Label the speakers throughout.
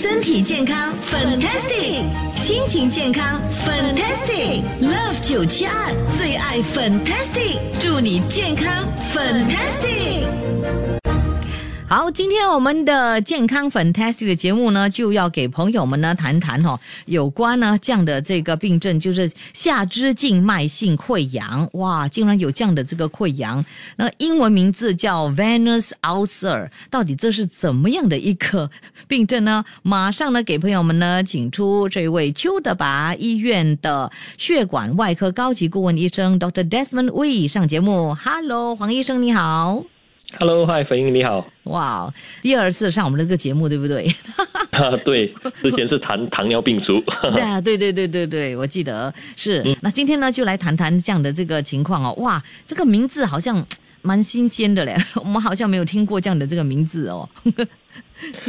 Speaker 1: 身体健康，fantastic；心情健康，fantastic。Love 九七二最爱 fantastic，祝你健康，fantastic。
Speaker 2: 好，今天我们的健康 fantastic 的节目呢，就要给朋友们呢谈谈哈，有关呢这样的这个病症，就是下肢静脉性溃疡。哇，竟然有这样的这个溃疡，那英文名字叫 venous ulcer，到底这是怎么样的一个病症呢？马上呢给朋友们呢请出这位邱德拔医院的血管外科高级顾问医生 Dr. Desmond Wee 上节目。Hello，黄医生你好。
Speaker 3: Hello，嗨，粉英你好。
Speaker 2: 哇，第二次上我们这个节目，对不对？
Speaker 3: 啊，对，之前是谈糖尿病足。
Speaker 2: 对啊，对对对对对，我记得是。那今天呢，就来谈谈这样的这个情况哦。哇，这个名字好像蛮新鲜的嘞，我们好像没有听过这样的这个名字哦。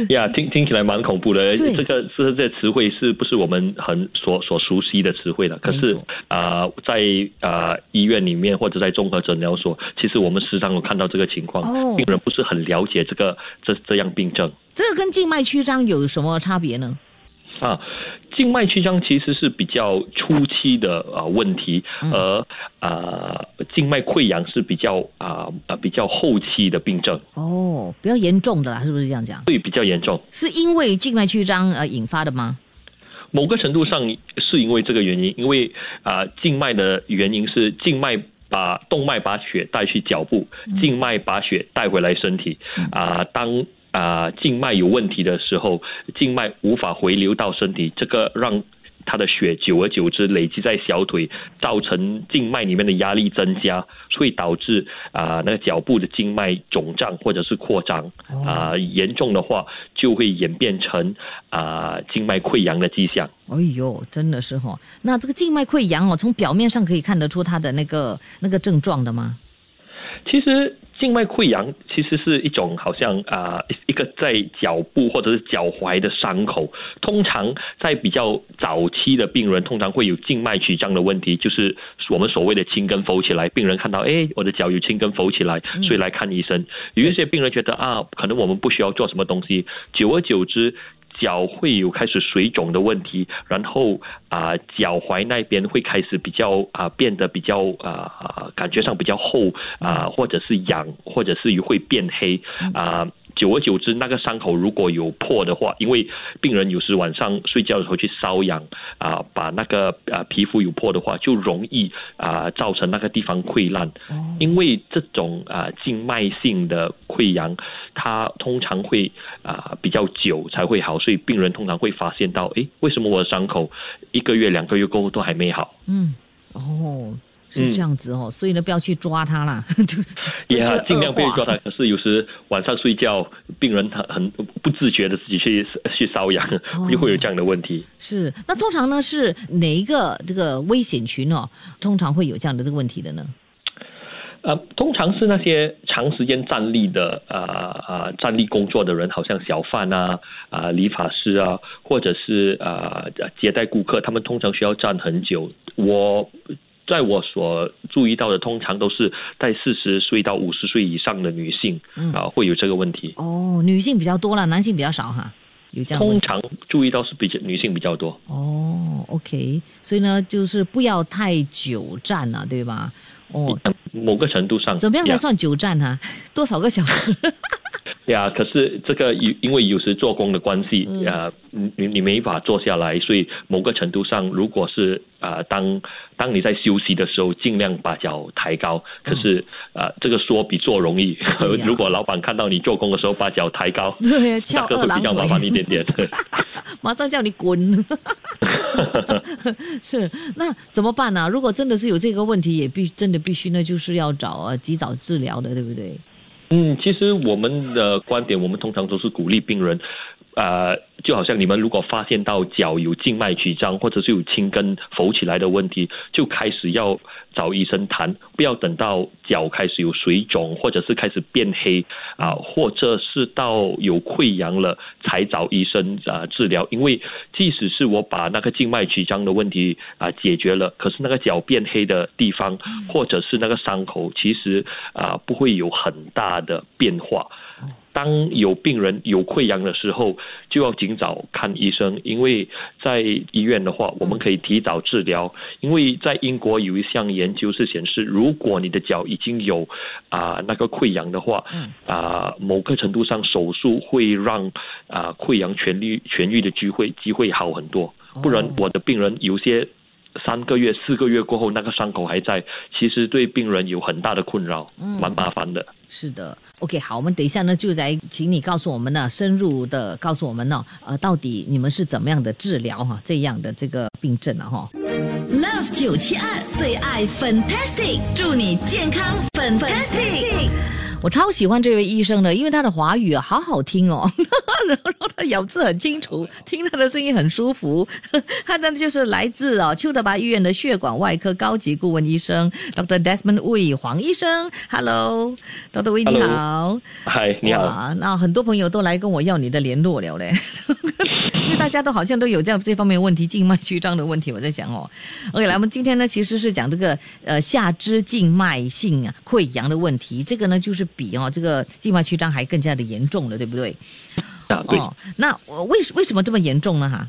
Speaker 3: 呀，听听起来蛮恐怖的。这个是这词汇是不是我们很所所熟悉的词汇了？可是啊、在啊、医院里面或者在综合诊疗所，其实我们时常有看到这个情况，
Speaker 2: 哦
Speaker 3: 病人不是很了解这个这这样病症。
Speaker 2: 这个跟静脉曲张有什么差别呢？
Speaker 3: 啊，静脉曲张其实是比较初期的啊、问题，而啊、静脉溃疡是比较啊啊、比较后期的病症，
Speaker 2: 哦，比较严重的啦，是不是这样讲？
Speaker 3: 对比较严重。
Speaker 2: 是因为静脉曲张而引发的吗？
Speaker 3: 某个程度上是因为这个原因，因为啊、静脉的原因是静脉把动脉把血带去脚部，静脉把血带回来身体啊、当啊、静脉有问题的时候，静脉无法回流到身体，这个让他的血久而久之累积在小腿，造成静脉里面的压力增加，会导致啊、那个脚部的静脉肿胀或者是扩张啊、严重的话就会演变成啊、静脉溃疡的迹象。
Speaker 2: 哎呦，真的是哈、那这个静脉溃疡哦，从表面上可以看得出它的那个那个症状的吗？
Speaker 3: 其实静脉溃疡其实是一种好像啊、一个在脚部或者是脚踝的伤口，通常在比较早期的病人通常会有静脉曲张的问题，就是我们所谓的青根浮起来，病人看到哎我的脚有青根浮起来，所以来看医生。有一些病人觉得啊，可能我们不需要做什么东西，久而久之。脚会有开始水肿的问题，然后啊、脚踝那边会开始比较啊、变得比较啊、啊感觉上比较厚啊、或者是痒，或者是会变黑啊、久而久之，那个伤口如果有破的话，因为病人有时晚上睡觉的时候去瘙痒啊、把那个啊、皮肤有破的话，就容易啊、造成那个地方溃烂。因为这种啊、静脉性的溃疡，它通常会啊、比较久才会好，所以病人通常会发现到，诶，为什么我的伤口一个月、两个月过后都还没好？
Speaker 2: 嗯，哦，是这样子哦，所以呢，不要去抓它啦，对
Speaker 3: 也、
Speaker 2: 就
Speaker 3: 尽量不要抓它。可是有时晚上睡觉，病人很很不自觉的自己去去瘙痒，
Speaker 2: 哦
Speaker 3: 就会有这样的问题。
Speaker 2: 是，那通常呢是哪一个这个危险群哦，通常会有这样的这个问题的呢？
Speaker 3: 呃，通常是那些长时间站立的啊啊、站立工作的人，好像小贩啊啊、理发师啊，或者是啊、接待顾客，他们通常需要站很久。我在我所注意到的，通常都是在四十岁到五十岁以上的女性
Speaker 2: 嗯
Speaker 3: 啊、会有这个问题。
Speaker 2: 哦，女性比较多了，男性比较少哈，
Speaker 3: 通常注意到是比较女性比较多。
Speaker 2: 哦，OK，所以呢，就是不要太久站了，对吧？哦，
Speaker 3: 某个程度上，
Speaker 2: 怎么样才算久站啊、多少个小时？
Speaker 3: 呀，可是这个因因为有时做工的关系，
Speaker 2: 嗯
Speaker 3: 啊、你你没法坐下来，所以某个程度上，如果是啊、当当你在休息的时候，尽量把脚抬高。可是啊、这个说比做容易。如果老板看到你做工的时候把脚抬高，
Speaker 2: 对，
Speaker 3: 那
Speaker 2: 翘
Speaker 3: 个会
Speaker 2: 二郎腿，
Speaker 3: 比较麻烦一点点。
Speaker 2: 马上叫你滚。是，那怎么办呢、如果真的是有这个问题，也必真的必须呢，就是要找啊及早治疗的，对不对？
Speaker 3: 嗯，其实我们的观点，我们通常都是鼓励病人，啊，就好像你们如果发现到脚有静脉曲张，或者是有青根浮起来的问题，就开始要找医生谈，不要等到脚开始有水肿，或者是开始变黑啊，或者是到有溃疡了才找医生啊治疗。因为即使是我把那个静脉曲张的问题啊解决了，可是那个脚变黑的地方，或者是那个伤口，其实啊不会有很大的变化。当有病人有溃疡的时候，就要尽早看医生，因为在医院的话，我们可以提早治疗。因为在英国有一项研究是显示，如果你的脚已经有啊那个溃疡的话，啊某个程度上手术会让啊溃疡痊愈痊愈的机会机会好很多。不然我的病人有些。三个月、四个月过后，那个伤口还在，其实对病人有很大的困扰，蛮麻烦的。
Speaker 2: 是的，OK，好，我们等一下呢，就来请你告诉我们呢，深入的告诉我们呢，呃，到底你们是怎么样的治疗哈这样的这个病症啊哈。
Speaker 1: Love 九七二最爱 Fantastic，祝你健康 Fantastic。
Speaker 2: 我超喜欢这位医生的，因为他的华语啊好好听哦，然后他咬字很清楚，听他的声音很舒服。他呢就是来自哦邱德拔医院的血管外科高级顾问医生 Dr. Desmond Wee 黄医生。Hello，Dr. Wee 你好。
Speaker 3: 嗨，你好。
Speaker 2: 那很多朋友都来跟我要你的联络了嘞。大家都好像都有这样这方面问题，静脉曲张的问题。我在想哦，OK，来，我们今天呢其实是讲这个呃下肢静脉性啊溃疡的问题。这个呢就是比哦这个静脉曲张还更加的严重了，对不对？
Speaker 3: 啊，对。
Speaker 2: 那为为什么这么严重呢？哈？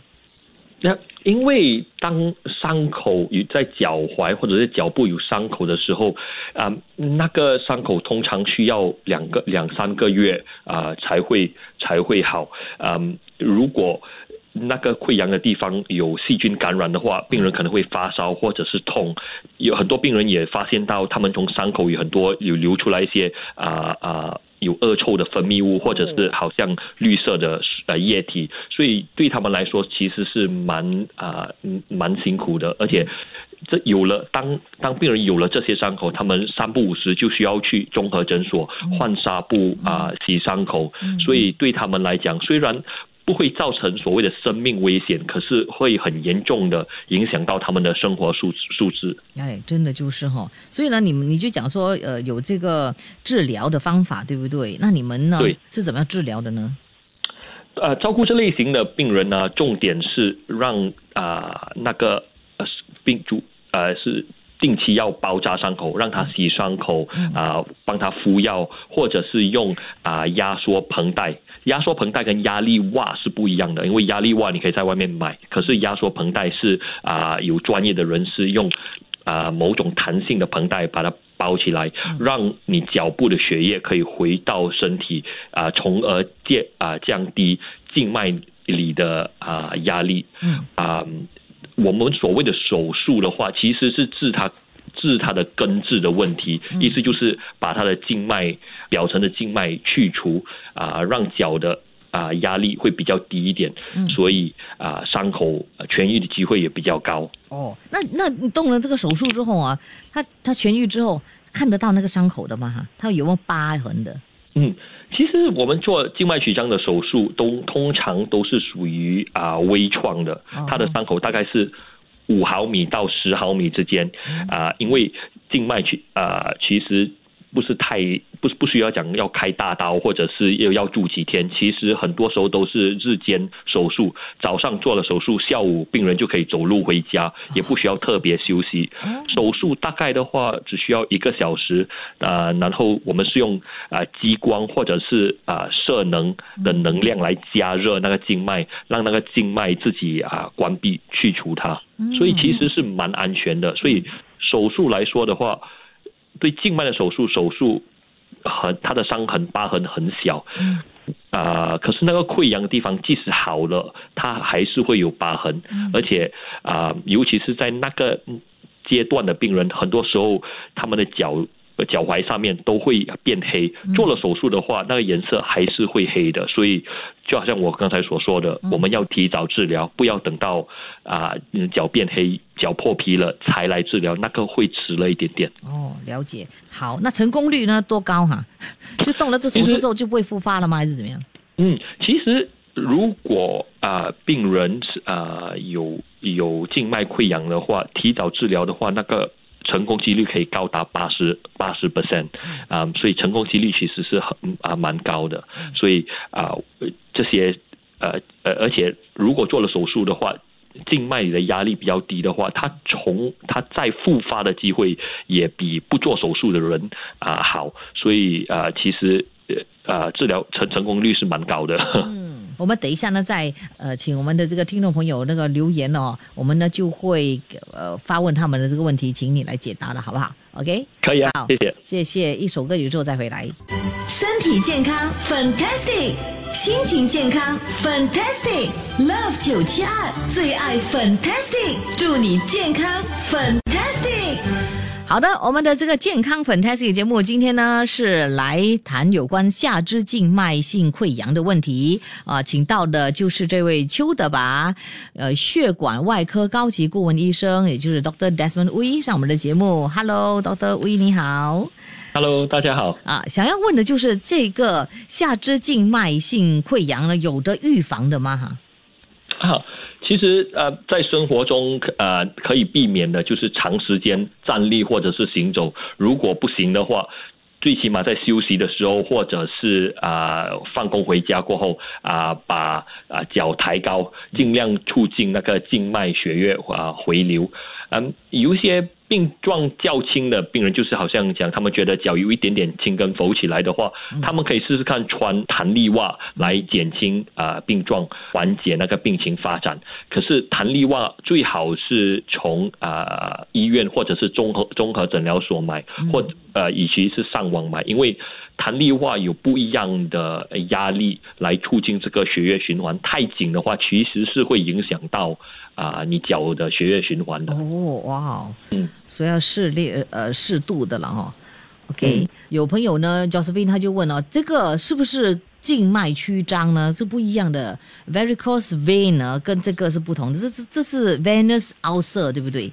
Speaker 3: 那因为当伤口有在脚踝或者是脚部有伤口的时候，啊，那个伤口通常需要两个两三个月啊才会才会好。嗯，如果那个溃疡的地方有细菌感染的话，病人可能会发烧或者是痛。有很多病人也发现到，他们从伤口有很多有流出来一些啊啊有恶臭的分泌物，或者是好像绿色的呃液体。所以对他们来说，其实是蛮啊蛮辛苦的。而且这有了当当病人有了这些伤口，他们三不五时就需要去综合诊所换纱布啊洗伤口。所以对他们来讲，虽然不会造成所谓的生命危险，可是会很严重的影响到他们的生活素素质。
Speaker 2: 哎，真的就是哈，所以呢，你们你就讲说，呃，有这个治疗的方法，对不对？那你们呢，是怎么样治疗的呢？
Speaker 3: 呃，照顾这类型的病人呢，重点是让啊那个呃病主呃是定期要包扎伤口，让他洗伤口啊，帮他敷药，或者是用啊压缩绷带。压缩绷带跟压力袜是不一样的，因为压力袜你可以在外面买，可是压缩绷带是啊有专业的人士用啊某种弹性的绷带把它包起来，让你脚部的血液可以回到身体啊，从而降啊降低静脉里的啊压力。嗯啊，我们所谓的手术的话，其实是治它。治它的根治的问题，意思就是把它的静脉表层的静脉去除啊，让脚的啊压力会比较低一点，所以啊伤口痊愈的机会也比较高。
Speaker 2: 哦，那那你动了这个手术之后啊，它它痊愈之后看得到那个伤口的吗？哈，它有没有疤痕的？
Speaker 3: 嗯，其实我们做静脉曲张的手术都通常都是属于啊微创的，它的伤口大概是。五毫米到十毫米之间，啊，因为静脉曲啊，其实。不是太不不需要讲要开大刀，或者是又要住几天。其实很多时候都是日间手术，早上做了手术，下午病人就可以走路回家，也不需要特别休息。手术大概的话只需要一个小时啊，然后我们是用啊激光或者是啊射能的能量来加热那个静脉，让那个静脉自己啊关闭去除它，所以其实是蛮安全的。所以手术来说的话。对静脉的手术，手术很它的伤痕疤痕很小，啊，可是那个溃疡的地方即使好了，它还是会有疤痕，而且啊，尤其是在那个阶段的病人，很多时候他们的脚。脚踝上面都会变黑，做了手术的话，那个颜色还是会黑的。所以就好像我刚才所说的，我们要提早治疗，不要等到啊脚变黑、脚破皮了才来治疗，那个会迟了一点点。
Speaker 2: 哦，了解。好，那成功率呢多高哈？就动了这手术之后就不会复发了吗？还是怎么样？
Speaker 3: 嗯，其实如果啊啊、病人是啊、有有静脉溃疡的话，提早治疗的话，那个成功几率可以高达八十八十 percent 啊，所以成功几率其实是很啊蛮高的，所以啊、呃这些呃呃，而且如果做了手术的话。静脉里的压力比较低的话，它从它再复发的机会也比不做手术的人啊、好，所以啊、其实呃呃治疗成成功率是蛮高的。
Speaker 2: 嗯，我们等一下呢，再呃，请我们的这个听众朋友那个留言哦，我们呢就会呃发问他们的这个问题，请你来解答了，好不好？OK，
Speaker 3: 可以啊
Speaker 2: 好，
Speaker 3: 谢谢。
Speaker 2: 谢谢。一首歌曲之后再回来。
Speaker 1: 身体健康，fantastic；心情健康，fantastic。Love 九七二最爱 fantastic，祝你健康 fantastic。
Speaker 2: 好的，我们的这个健康 Fantastic 节目今天呢是来谈有关下肢静脉性溃疡的问题啊、请到的就是这位邱德拔，呃，血管外科高级顾问医生，也就是 Doctor Desmond Wee 上我们的节目。Hello，Dr. Wee 你好。
Speaker 3: Hello，大家好。
Speaker 2: 啊，想要问的就是这个下肢静脉性溃疡呢，有的预防的吗？哈，
Speaker 3: 啊，其实呃，在生活中呃可以避免的就是长时间站立或者是行走，如果不行的话。最起码在休息的时候，或者是啊、放工回家过后啊、把啊、脚抬高，尽量促进那个静脉血液啊、回流。嗯，有一些病状较轻的病人，就是好像讲他们觉得脚有一点点青跟浮起来的话，他们可以试试看穿弹力袜来减轻啊、病状，缓解那个病情发展。可是弹力袜最好是从啊、医院或者是综合综合诊疗所买，或呃以及是上网买，因为弹力袜有不一样的呃压力来促进这个血液循环，太紧的话其实是会影响到啊、你脚的血液循环的。
Speaker 2: 哦，哇哦，
Speaker 3: 嗯，
Speaker 2: 所以要适量呃适度的了哈。OK，、
Speaker 3: 嗯
Speaker 2: 有朋友呢，Josephine 他就问哦，这个是不是静脉曲张呢？是不一样的，varicose vein 呢跟这个是不同的，这这这是 venous ulcer 对不对？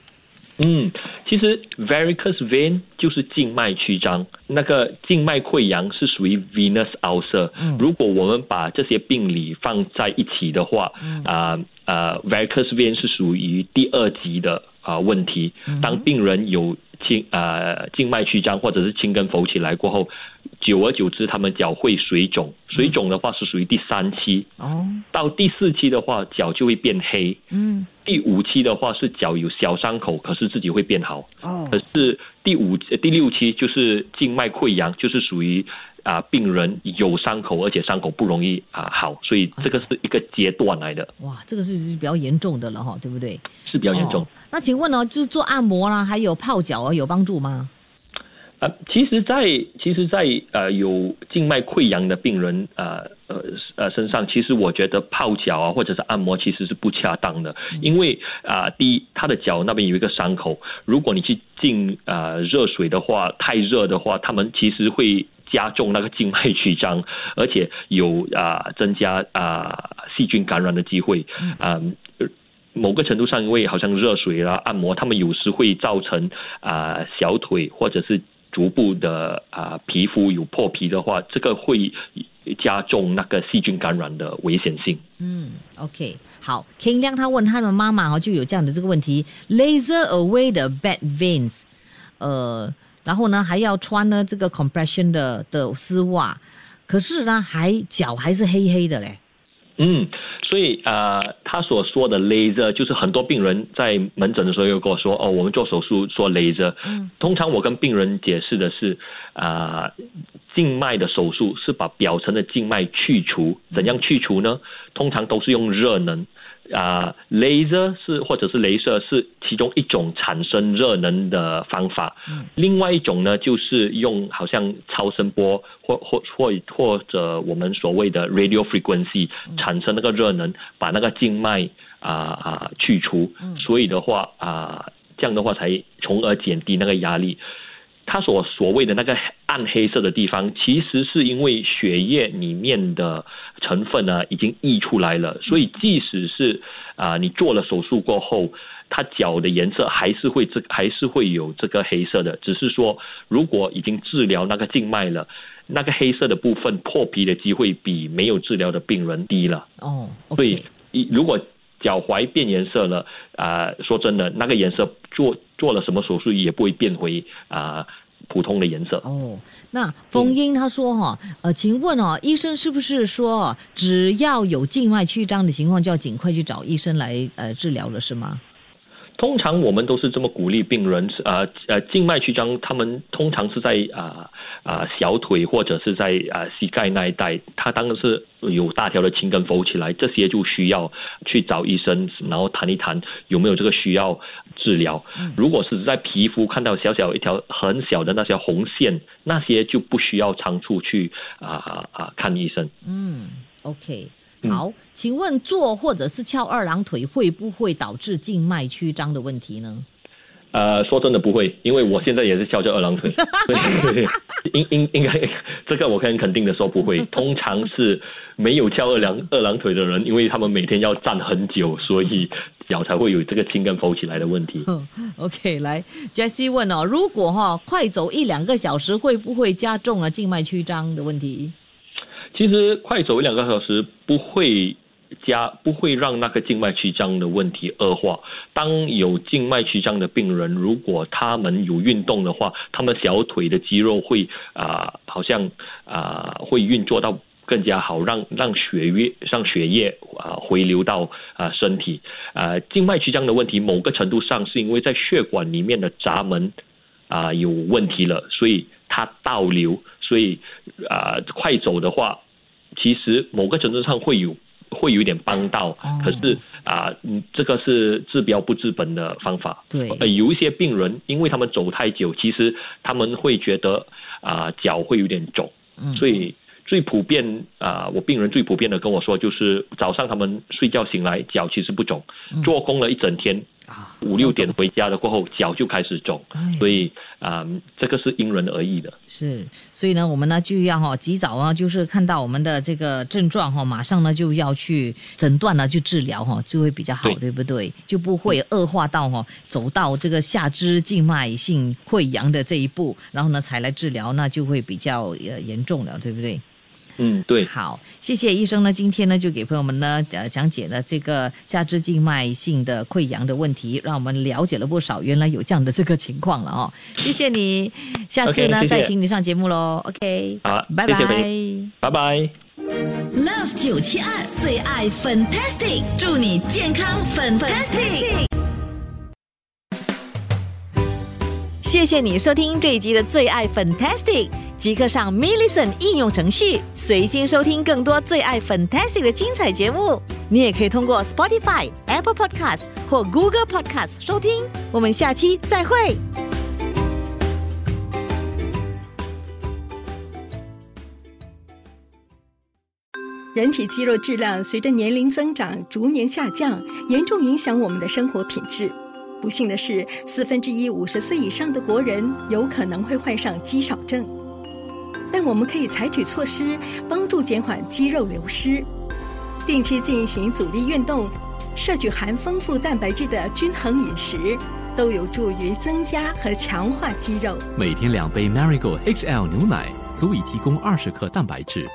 Speaker 3: 嗯，其实 varicose vein 就是静脉曲张，那个静脉溃疡是属于 venous ulcer。
Speaker 2: 嗯
Speaker 3: 如果我们把这些病理放在一起的话，啊啊、varicose vein 是属于第二级的啊、问题。当病人有静呃静脉曲张或者是青根浮起来过后，久而久之，他们脚会水肿，水肿的话是属于第三期。
Speaker 2: 哦，
Speaker 3: 到第四期的话，脚就会变黑。
Speaker 2: 嗯，
Speaker 3: 第五期的话是脚有小伤口，可是自己会变好。
Speaker 2: 哦
Speaker 3: 可是第六期就是静脉溃疡，就是属于啊、病人有伤口，而且伤口不容易啊、好，所以这个是一个阶段来的，
Speaker 2: 哇，这个是是比较严重的了哈，对不对？
Speaker 3: 是比较严重
Speaker 2: 哦。那请问呢，就是做按摩啦，还有泡脚啊，有帮助吗？
Speaker 3: 啊，其实在，其实在，呃有静脉溃疡的病人呃呃呃身上，其实我觉得泡脚啊或者是按摩其实是不恰当的，因为啊、第一他的脚那边有一个伤口，如果你去浸啊热水的话，太热的话，他们其实会加重那个静脉曲张，而且有啊、增加啊、细菌感染的机会啊。呃某个程度上，因为好像热水啦、按摩，他们有时会造成啊、小腿或者是足部的啊、皮肤有破皮的话，这个会加重那个细菌感染的危险性。
Speaker 2: 嗯，OK，好，King 亮他问他的妈妈哦，就有这样的这个问题，laser away the bad veins，呃，然后呢还要穿呢这个 compression 的的丝袜，可是呢还脚还是黑黑的嘞。
Speaker 3: 嗯，所以啊、呃他所说的 laser 就是很多病人在门诊的时候又跟我说，哦，我们做手术做 laser。
Speaker 2: 嗯，
Speaker 3: 通常我跟病人解释的是，啊、静脉的手术是把表层的静脉去除，怎样去除呢？通常都是用热能。啊、laser 是或者是镭射是其中一种产生热能的方法。
Speaker 2: 嗯
Speaker 3: 另外一种呢，就是用好像超声波或或或或者我们所谓的 radio frequency 产生那个热能，把那个静脉啊啊、去除。所以的话啊、这样的话才从而减低那个压力。他所所谓的那个暗黑色的地方，其实是因为血液里面的成分呢已经溢出来了，所以即使是啊、你做了手术过后，它脚的颜色还是会这还是会有这个黑色的，只是说如果已经治疗那个静脉了，那个黑色的部分破皮的机会比没有治疗的病人低了。
Speaker 2: 哦
Speaker 3: 所以如果脚踝变颜色了，啊、说真的，那个颜色做做了什么手术也不会变回啊、普通的颜色。
Speaker 2: 哦，那冯英他说哈，呃，请问哦，医生是不是说只要有静脉曲张的情况，就要尽快去找医生来呃治疗了，是吗？
Speaker 3: 通常我们都是这么鼓励病人，呃呃，静脉曲张，他们通常是在啊啊、小腿或者是在啊、膝盖那一带，他当然是有大条的青根浮起来，这些就需要去找医生，然后谈一谈有没有这个需要治疗。如果是在皮肤看到小小一条很小的那些红线，那些就不需要仓促去啊啊、看医生。
Speaker 2: 嗯，OK。
Speaker 3: 嗯
Speaker 2: 好，请问坐或者是翘二郎腿会不会导致静脉曲张的问题呢？
Speaker 3: 呃，说真的不会，因为我现在也是翘着二郎腿，所以 应应应该这个我可以肯定的说不会。通常是没有翘二郎二郎腿的人，因为他们每天要站很久，所以脚才会有这个青根浮起来的问题。
Speaker 2: OK，来，Jessie 问哦，如果哈、快走一两个小时，会不会加重啊静脉曲张的问题？
Speaker 3: 其实快走一两个小时不会加，不会让那个静脉曲张的问题恶化。当有静脉曲张的病人，如果他们有运动的话，他们小腿的肌肉会啊、好像啊、会运作到。更加好，让让血液让血液啊、回流到啊、身体啊、静脉曲张的问题，某个程度上是因为在血管里面的闸门啊、有问题了，所以它倒流，所以啊、快走的话，其实某个程度上会有会有一点帮到，
Speaker 2: 哦。
Speaker 3: 可是啊、嗯，这个是治标不治本的方法。
Speaker 2: 对。
Speaker 3: 呃，有一些病人因为他们走太久，其实他们会觉得啊、脚会有点肿，
Speaker 2: 嗯。
Speaker 3: 所以最普遍啊、我病人最普遍的跟我说，就是早上他们睡觉醒来脚其实不肿，做工了一整天，
Speaker 2: 啊，
Speaker 3: 五六点回家了过后脚就开始肿，
Speaker 2: 哎
Speaker 3: 所以啊、这个是因人而异的。
Speaker 2: 是，所以呢，我们呢就要哈、及早啊，就是看到我们的这个症状哈、马上呢就要去诊断了，去治疗哈、就会比较好，
Speaker 3: 对
Speaker 2: 对不对？就不会恶化到哈、走到这个下肢静脉性溃疡的这一步，然后呢才来治疗，那就会比较呃严重了，对不对？
Speaker 3: 嗯，对。
Speaker 2: 好，谢谢医生呢，今天呢就给朋友们呢呃讲解了这个下肢静脉性的溃疡的问题，让我们了解了不少，原来有这样的这个情况了哦。谢谢你，下次呢
Speaker 3: 谢谢
Speaker 2: 再请你上节目喽。OK，
Speaker 3: 好
Speaker 2: 拜拜。
Speaker 3: 拜拜。
Speaker 1: Love 九七二最爱 Fantastic，祝你健康 Fantastic。
Speaker 2: 谢谢你收听这一集的最爱 Fantastic，即刻上 m i l l i c e n t 应用程序，随心收听更多最爱 Fantastic 的精彩节目。你也可以通过 Spotify、Apple Podcast 或 Google Podcast 收听。我们下期再会。
Speaker 4: 人体肌肉质量随着年龄增长逐年下降，严重影响我们的生活品质。不幸的是，四分之一五十岁以上的国人有可能会患上肌少症。我们可以采取措施，帮助减缓肌肉流失。定期进行阻力运动，摄取含丰富蛋白质的均衡饮食，都有助于增加和强化肌肉。
Speaker 5: 每天两杯 Marigold HL 牛奶足以提供二十克蛋白质，